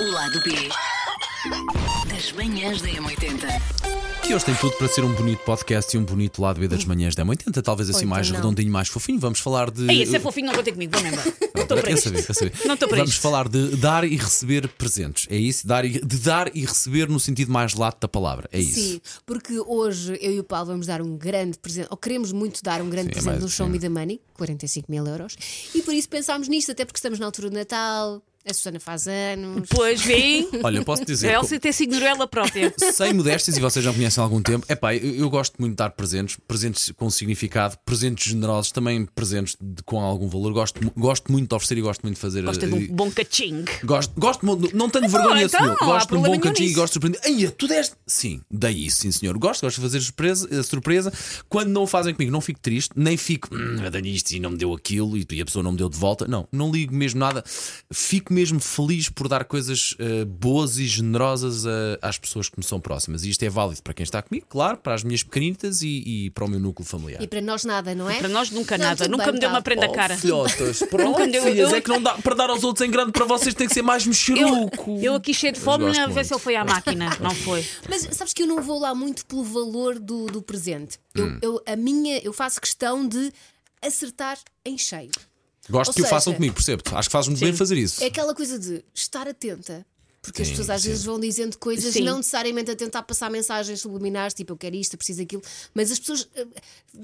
O lado B das manhãs da M80. Que hoje tem tudo para ser um bonito podcast e um bonito lado B das manhãs da 80, talvez assim então mais não. redondinho, mais fofinho. Vamos falar de. Ei, esse é fofinho, não contem comigo, vou embora. Não estou para sabia. Não estou para Vamos isto. falar de dar e receber presentes. É isso? Dar e, de dar e receber no sentido mais lato da palavra. É isso. Sim, porque hoje eu e o Paulo vamos dar um grande presente, ou queremos muito dar um grande Sim, é presente mais- no Show sim. Me the Money, 45 mil euros, e por isso pensámos nisto, até porque estamos na altura do Natal, a Susana faz anos. Pois vem. Olha, eu posso A dizer. Elsa até se ignorou ela própria. Sem modéstias, e vocês já me conhecem há algum tempo, é pá, eu, eu gosto muito de dar presentes, presentes com significado, presentes generosos, também presentes de- com algum valor. Gosto, gosto muito de oferecer e gosto muito de fazer. Gosta de um bom caching. Gosto, gosto muito, não tenho vergonha, então, senhor. não há Gosto de um bom cantinho e gosto de surpreender. Ai, tu deste? Sim, isso, sim, senhor. Gosto, gosto de fazer surpresa, eh, surpresa. Quando não o fazem comigo, não fico triste, nem fico, hum, isto e não me deu aquilo e e a pessoa não me deu de volta. Não, não ligo mesmo nada. Fico mesmo feliz por dar coisas eh, boas e generosas a- às pessoas que me são próximas. E isto é válido para quem está comigo, claro, para as minhas pequenitas e, e para o meu núcleo familiar. E para nós nada, não é? Para nós nunca Não, nada. Nunca bem, me deu uma Paulo. prenda cara. Filhotas, pronto, Nunca deu- filhas, eu- é que não dá para dar aos outros em grande, para vocês tem que ser mais mexeruco. Eu aqui cheio de fome a ver se ele foi à máquina. Não foi. Mas sabes que eu não vou lá muito pelo valor do, do presente. Eu, Hum. eu- a minha, eu faço questão de acertar em cheio. Gosto Ou que o façam seja, comigo, percebo? Acho que fazes muito bem fazer isso. É aquela coisa de estar atenta. Porque as Sim, pessoas às sim. vezes vão dizendo coisas, Sim. não necessariamente a tentar passar mensagens subliminares, tipo eu quero isto, eu preciso aquilo, mas as pessoas eh,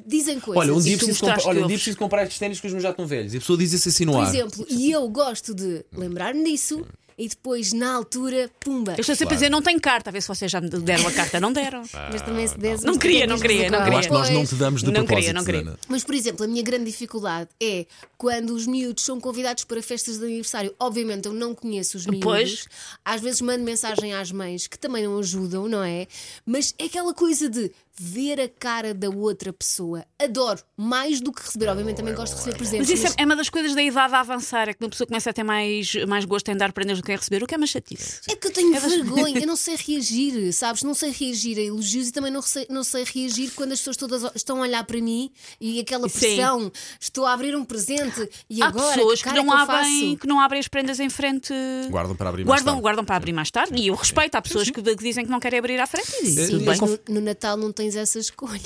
dizem coisas. Olha, um dia, preciso comprar, mostraste olha, um que dia preciso comprar estes ténis que os meus já estão velhos. E a pessoa diz isso assim no Por ar. exemplo, e eu gosto de lembrar-me disso e depois, na altura, pumba. Eu estou sempre a dizer, não tenho carta. A ver se vocês já me deram a carta. Não deram. Mas também se desse. Não mas queria, não queria, não colocar Eu acho que nós não te damos de Não propósito, queria, não queria. Susana. Mas, por exemplo, a minha grande dificuldade é quando os miúdos são convidados para festas de aniversário. Obviamente, eu não conheço os miúdos. Pois. Às vezes mando mensagem às mães que também não ajudam, não é? Mas é aquela coisa de ver a cara da outra pessoa. Adoro. Mais do que receber. Obviamente, também gosto de receber presentes. Mas isso é, é uma das coisas da idade a avançar. É que uma pessoa começa a ter mais, mais gosto em dar prendas do que em receber. O que é uma chatice. É que eu tenho vergonha, eu não sei reagir, sabes? Não sei reagir a elogios e também não sei, não sei reagir quando as pessoas todas estão a olhar para mim e aquela Sim. pressão. Estou a abrir um presente e Há agora pessoas que que não, é abrem, faço? que não abrem as prendas em frente. Guardam para abrir mais guardam, tarde. guardam para abrir mais tarde. E eu respeito. Há pessoas que, que dizem que não querem abrir à frente. E Sim, tudo Sim, bem. mas no, no Natal não tens essa escolha.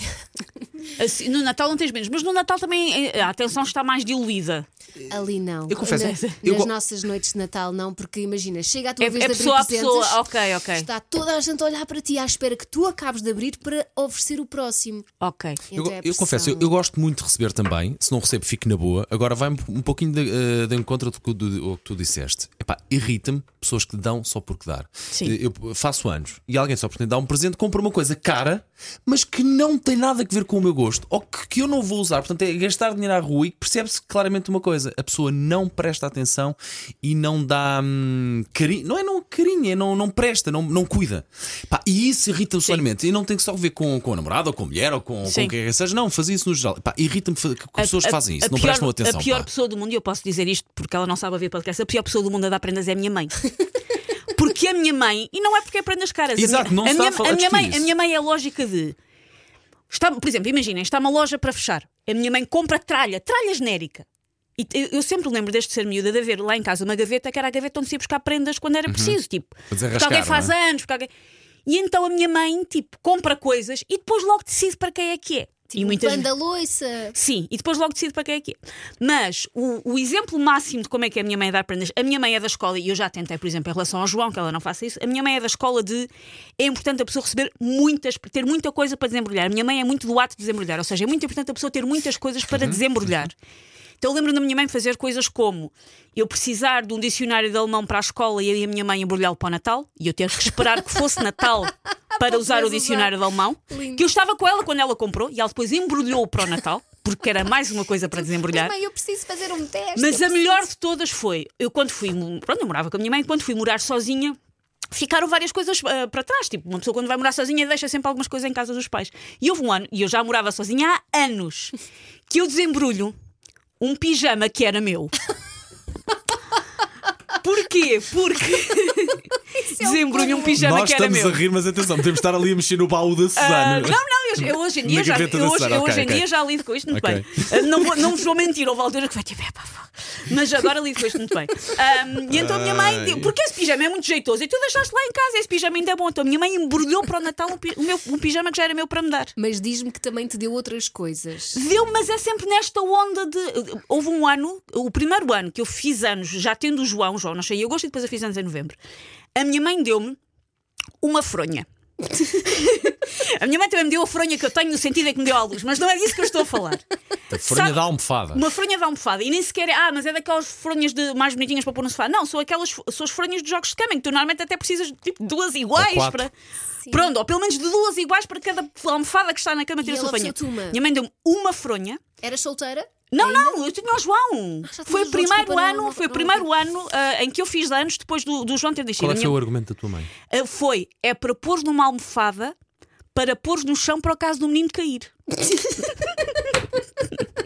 Assim, no Natal não tens menos, mas no Natal também eh, a atenção está mais diluída. Ali não. Eu confesso, Na- eu nas go- nossas noites de Natal não, porque imagina, chega a tua É, vez é de abrir pessoa a presentes, pessoa. Ok, ok. Está toda a gente a olhar para ti à espera que tu acabes de abrir para oferecer o próximo. Ok. Eu, Então é a eu confesso, eu, eu gosto muito de receber também. Se não recebo, fico na boa. Agora vai um, pouquinho de, eh, de encontro do que, do- que tu disseste. Epá, irrita-me pessoas que dão só porque dar. Sim. Eu faço anos e alguém só por dar um presente compra uma coisa cara, mas que não tem nada a ver com o meu gosto ou que, que eu não vou usar. Portanto, é gastar dinheiro à rua e percebe-se claramente uma coisa: a pessoa não presta atenção e não dá hum, carinho. Não é não carinho, é não, não presta, não, não cuida. Pá, e isso irrita-me solenemente. E não tem que só ver com, com a namorada ou com a mulher ou com, com Sim. quem quer que seja. Não, fazer isso no geral. Pá, irrita-me que pessoas que fazem isso, não pior, prestam atenção. A pior pá. pessoa do mundo, e eu posso dizer isto porque ela não sabe a ver podcast, a pior pessoa do mundo a dar prendas é a minha mãe. Porque a minha mãe, e não é porque é prendas caras, a minha, não a minha, a a a mãe, isso. a minha mãe é a lógica de. Está, por exemplo, imaginem, está uma loja para fechar. A minha mãe compra tralha, tralha genérica. E eu, sempre lembro desde ser miúda de haver lá em casa uma gaveta que era a gaveta onde se ia buscar prendas quando era preciso. Tipo, Para porque alguém faz não anos, porque alguém. E então a minha mãe, tipo, compra coisas e depois logo decide para quem é que é. Tipo, e muitas pano da loiça. Sim, e depois logo decido para quem é que é. Mas o, o exemplo máximo de como é que a minha mãe é dar prendas, a minha mãe é da escola, e eu já tentei, por exemplo, em relação ao João, que ela não faça isso, a minha mãe é da escola de é importante a pessoa receber muitas, ter muita coisa para desembrulhar. A minha mãe é muito do ato de desembrulhar, ou seja, é muito importante a pessoa ter muitas coisas para desembrulhar. Então eu lembro da minha mãe fazer coisas como eu precisar de um dicionário de alemão para a escola e a minha mãe embrulhá-lo para o Natal e eu ter que esperar que fosse Natal para usar o dicionário de alemão. Lindo. Que eu estava com ela quando ela comprou e ela depois embrulhou para o Natal, porque era mais uma coisa para desembrulhar. Mas, mãe, eu preciso fazer um teste. Mas a melhor de todas foi, eu quando fui, pronto, eu morava com a minha mãe, quando fui morar sozinha, ficaram várias coisas ah, para trás. Tipo, uma pessoa quando vai morar sozinha deixa sempre algumas coisas em casa dos pais. E houve um ano, e eu já morava sozinha há anos, que eu desembrulho um pijama que era meu. Porquê? Porque desembrulho um pijama Nós que era estamos meu. a rir, mas atenção, podemos estar ali a mexer no baú da Ah, Susana. não, não, eu, eu hoje em dia Na já, gaveta eu hoje, Susana, eu ok, hoje em ok. dia já lido com isto muito Ok. bem. Ah, Não, vou- não vos vou mentir, houve alturas que vai tipo, epá, pá, Mas agora lido com isto muito bem. Ahm, e então a minha mãe, Ai. deu- porque esse pijama é muito jeitoso e tu deixaste lá em casa, esse pijama ainda é bom. Então a minha mãe embrulhou para o Natal um, pi- o meu, um pijama que já era meu para me dar. Mas diz-me que também te deu outras coisas. Deu, mas é sempre nesta onda de. Houve um ano, o primeiro ano que eu fiz anos, já tendo o João, o João nasceu em agosto e depois eu fiz anos em novembro. A minha mãe deu-me uma fronha. a minha mãe também me deu a fronha que eu tenho no sentido em que me deu à luz, mas não é disso que eu estou a falar. A fronha Sabe- da almofada. Uma fronha de almofada. E nem sequer é, ah, mas é daquelas fronhas de, mais bonitinhas para pôr no sofá. Não, são aquelas são as fronhas de jogos de cama, em que tu normalmente até precisas de tipo, duas iguais para. Pronto, ou pelo menos de duas iguais para cada almofada que está na cama ter E a sua fronha. Minha mãe deu-me uma fronha. Eras solteira? Não, Ainda? não, eu tinha o João. Ah, foi o primeiro desculpa, ano, não- foi o não- primeiro ano ah, em que eu fiz anos depois do, do João ter nascido. Qual é minha- foi o argumento da tua mãe? ah, foi, é para pôr numa almofada para pôr no chão para o caso do menino cair.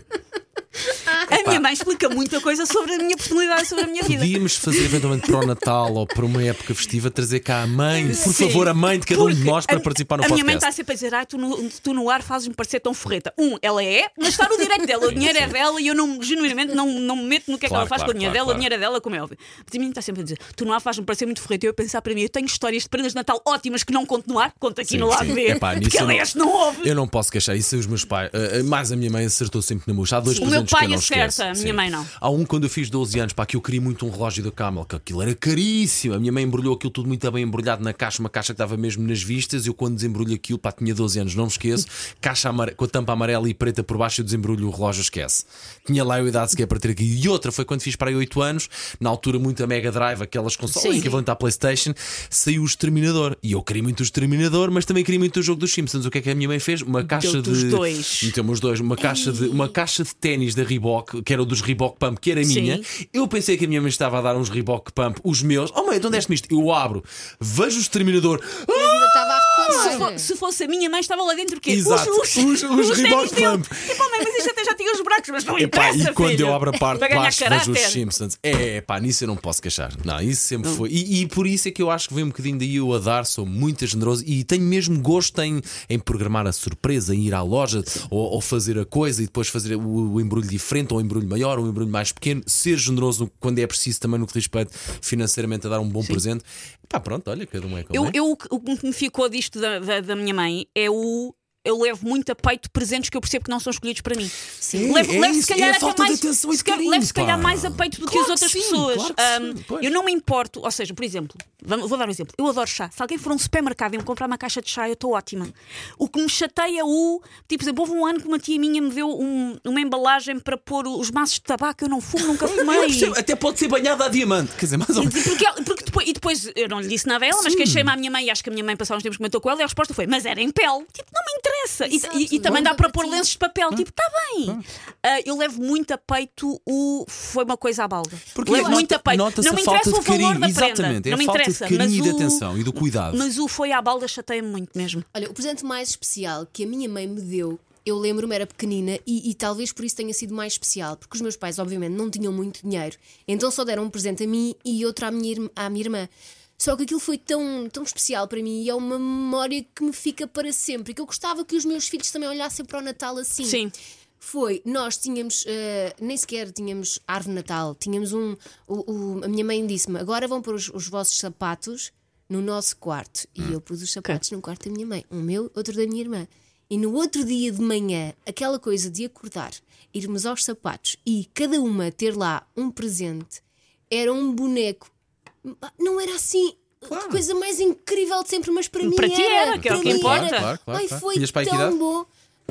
A minha mãe explica muita coisa sobre a minha personalidade sobre a minha vida. Podíamos fazer eventualmente para o Natal ou para uma época festiva trazer cá a mãe, por Sim, favor, a mãe de cada um de nós para a- participar no A minha mãe podcast. está sempre a dizer: Ai, tu no, tu no ar fazes-me parecer tão ferreta. Um, ela é, mas está no direito dela. O dinheiro é dela e eu não, genuinamente não, não me meto no que é que ela faz claro, com o dinheiro claro, dela. O dinheiro é dela, como é óbvio. Mas a minha mãe está sempre a dizer: Tu no ar fazes-me parecer muito ferreta. E eu a pensar para mim: Eu tenho histórias de prendas de Natal ótimas que não conto no ar, conto aqui Sim, no lado sim. B. Epá, porque ela não- não ouve. Eu não posso queixar, isso é os meus pais. eh, mais a minha mãe acertou sempre na murcha. Há dois O meu presentes pai que eu não acerta, a minha mãe não. Há um quando eu fiz 12 anos, pá, que eu queria muito um relógio da Camel, que aquilo era caríssimo. A minha mãe embrulhou aquilo tudo muito bem embrulhado na caixa, uma caixa que estava mesmo nas vistas. Eu quando desembrulho aquilo, pá, tinha 12 anos, não me esqueço. Caixa amare- com a tampa amarela e preta por baixo, eu desembrulho o relógio, esquece. Tinha lá a idade sequer para ter aqui. E outra foi quando fiz para aí 8 anos, na altura muito a Mega Drive, aquelas consoles Sim. equivalente à PlayStation, saiu o Exterminador. E eu queria muito o Exterminador, mas também queria muito o jogo dos Simpsons. O que é que a minha mãe fez? Uma caixa Deu-te os de. dois. Meteu-me os dois. Uma caixa de, uma caixa de ténis da Reebok, que era o dos Reebok Pump, que era Sim. minha. Eu pensei que a minha mãe estava a dar uns Reebok Pump, os meus. Oh, mãe, então deste-me isto. Eu abro, vejo o Exterminador. Ah! Mas ainda estava a Se, fo- se fosse a minha mãe, estava lá dentro o quê? Exato. Os, Os- os Reebok ténis dele. Pump. Epá, mãe, mas isto já tinha os buracos, mas não Epá, interessa. e quando filho. eu abro a parte de baixo vejo os. Simpsons. É, pá, nisso eu não posso queixar. Não, isso sempre foi. E, e por isso é que eu acho que vem um bocadinho daí eu a dar, sou muito generoso e tenho mesmo gosto em, em programar a surpresa, em ir à loja ou, ou fazer a coisa e depois fazer o, o embrulho diferente, ou o embrulho maior, ou o embrulho mais pequeno, ser generoso quando é preciso também no que respeito financeiramente a dar um bom presente. Pá, pronto, olha, cada um é como Eu, é. eu, o que- o que me ficou disto da, da, da minha mãe é o. Eu levo muito a peito presentes que eu percebo que não são escolhidos para mim. Sim, levo, é levo isso, se calhar é a falta de mais, atenção e de se calhar- carinho, levo se calhar mais a peito do que Claro as outras que sim, pessoas. claro que sim, pois. eu não me importo, ou seja, por exemplo, vou dar um exemplo. Eu adoro chá. Se alguém for a um supermercado e me comprar uma caixa de chá, eu estou ótima. O que me chateia é o. Tipo, por exemplo, houve um ano que uma tia minha me deu um- uma embalagem para pôr os maços de tabaco. Eu não fumo, nunca fumei. até pode ser banhada a diamante. Quer dizer, mais ou E, menos. Porque, porque depois, e depois eu não lhe disse nada a ela, mas queixei-me à minha mãe e acho que a minha mãe passou uns tempos comentou com ela e a resposta foi: Mas era em pele. Tipo, não me interessa. E- Exato, E, e também não dá para pôr lenços de papel. Tipo, está bem. Ah, eu levo muito a peito o. Foi uma coisa à balda. Porque levo nota- muito a peito. nota-se não a me falta interessa de o valor carinho. da prenda. Exatamente, é não me falta de interessa. carinho mas e de o- atenção e do cuidado. Mas o foi à balda chateia-me muito mesmo. Olha, o presente mais especial que a minha mãe me deu, eu lembro-me, era pequenina e, e talvez por isso tenha sido mais especial, porque os meus pais, obviamente, não tinham muito dinheiro, então só deram um presente a mim e outro à minha, irm- à minha irmã. Só que aquilo foi tão, tão especial para mim e é uma memória que me fica para sempre e que eu gostava que os meus filhos também olhassem para o Natal assim. Sim. Foi, nós tínhamos, eh, nem sequer tínhamos árvore de Natal, tínhamos um. o- o- a minha mãe disse-me: agora vão pôr os, os vossos sapatos no nosso quarto. E eu pus os sapatos no quarto da minha mãe, um meu, outro da minha irmã. E no outro dia de manhã, aquela coisa de acordar, irmos aos sapatos e cada uma ter lá um presente, era um boneco. Não era assim. A coisa mais incrível de sempre, mas para mim Para ti era, que é o para que importa. era. Claro, claro, Ai, claro. foi que tão bom.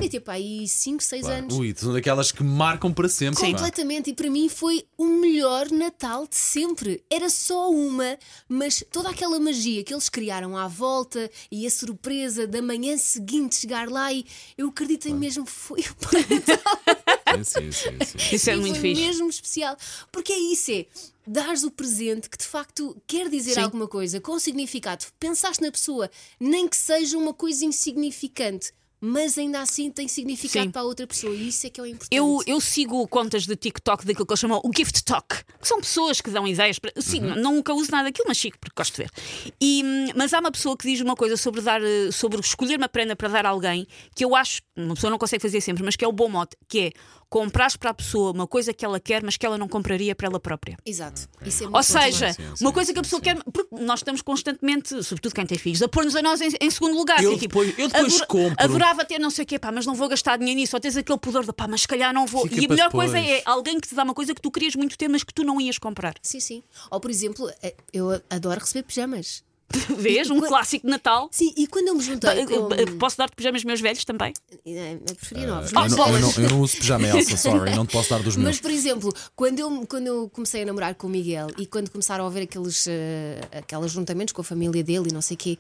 Tinha para aí 5, 6 anos. Ui, são daquelas que marcam para sempre. pá. Completamente, e para mim foi o melhor Natal de sempre. Era só uma, mas toda aquela magia que eles criaram à volta e a surpresa da manhã seguinte chegar lá e eu acredito mesmo foi o Natal. Sim, sim, sim, sim. Isso é E muito foi fixe. mesmo especial. Porque é isso, é dares o presente que de facto quer dizer Sim. alguma coisa, com significado. Pensaste na pessoa, nem que seja uma coisa insignificante, mas ainda assim tem significado Sim. para a outra pessoa. E isso é que é o importante. Eu, eu sigo contas de TikTok daquilo que eles chamam o Gift Talk, que são pessoas que dão ideias para. Sim, Uhum. nunca uso nada daquilo, mas chico, porque gosto de ver. E, hum, mas há uma pessoa que diz uma coisa sobre dar, eh, sobre escolher uma prenda para dar a alguém que eu acho, uma pessoa não consegue fazer sempre, mas que é o bom mote, que é comprares para a pessoa uma coisa que ela quer, mas que ela não compraria para ela própria. Exato. Isso é Ou muito bom seja, também. uma coisa que a pessoa quer. Porque nós estamos constantemente, sobretudo quem tem filhos, a pôr-nos a nós em, em segundo lugar. Eu Assim, tipo, depois- eu depois adora- compro. Adorava ter não sei o quê, pá, mas não vou gastar dinheiro nisso. Ou tens aquele pudor de pá, mas se calhar não vou. Fica e a melhor coisa depois. é alguém que te dá uma coisa que tu querias muito ter, mas que tu não ias comprar. Sim, sim. Ou, por exemplo, eh, eu adoro receber pijamas. Vês? Um quando- clássico de Natal. Sim, e quando eu me juntei com... Posso dar-te pijamas meus velhos também? Eh, Eu preferia novos. Eu mas- não, eu, não, eu não uso pijama Elsa, sorry, não te posso dar dos meus. Mas, por exemplo, quando eu, quando eu comecei a namorar com o Miguel e quando começaram a haver aqueles, eh, aqueles juntamentos com a família dele e não sei o quê,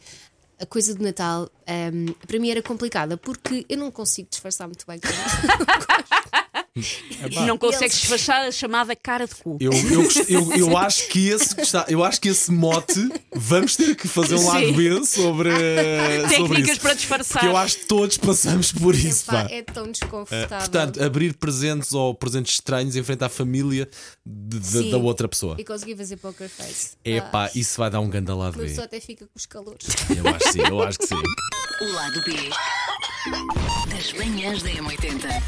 a coisa do Natal ehm, para mim era complicada porque eu não consigo disfarçar muito bem isso. não consegues disfarçar a chamada cara de cu. Eu, eu, eu, eu acho que esse eu acho que esse mote vamos ter que fazer um lado. B sobre, sobre Técnicas isso. para disfarçar. Porque eu acho que todos passamos por isso. Epá, pá. é tão desconfortável. Portanto, abrir presentes ou presentes estranhos em frente à família de- de- Sim. da outra pessoa. E consegui fazer poker face. É Ah, pá, isso vai dar um grande lado B. pessoa até fica com os calores. Eu acho que sim, eu acho que sim. O lado B das manhãs da M80.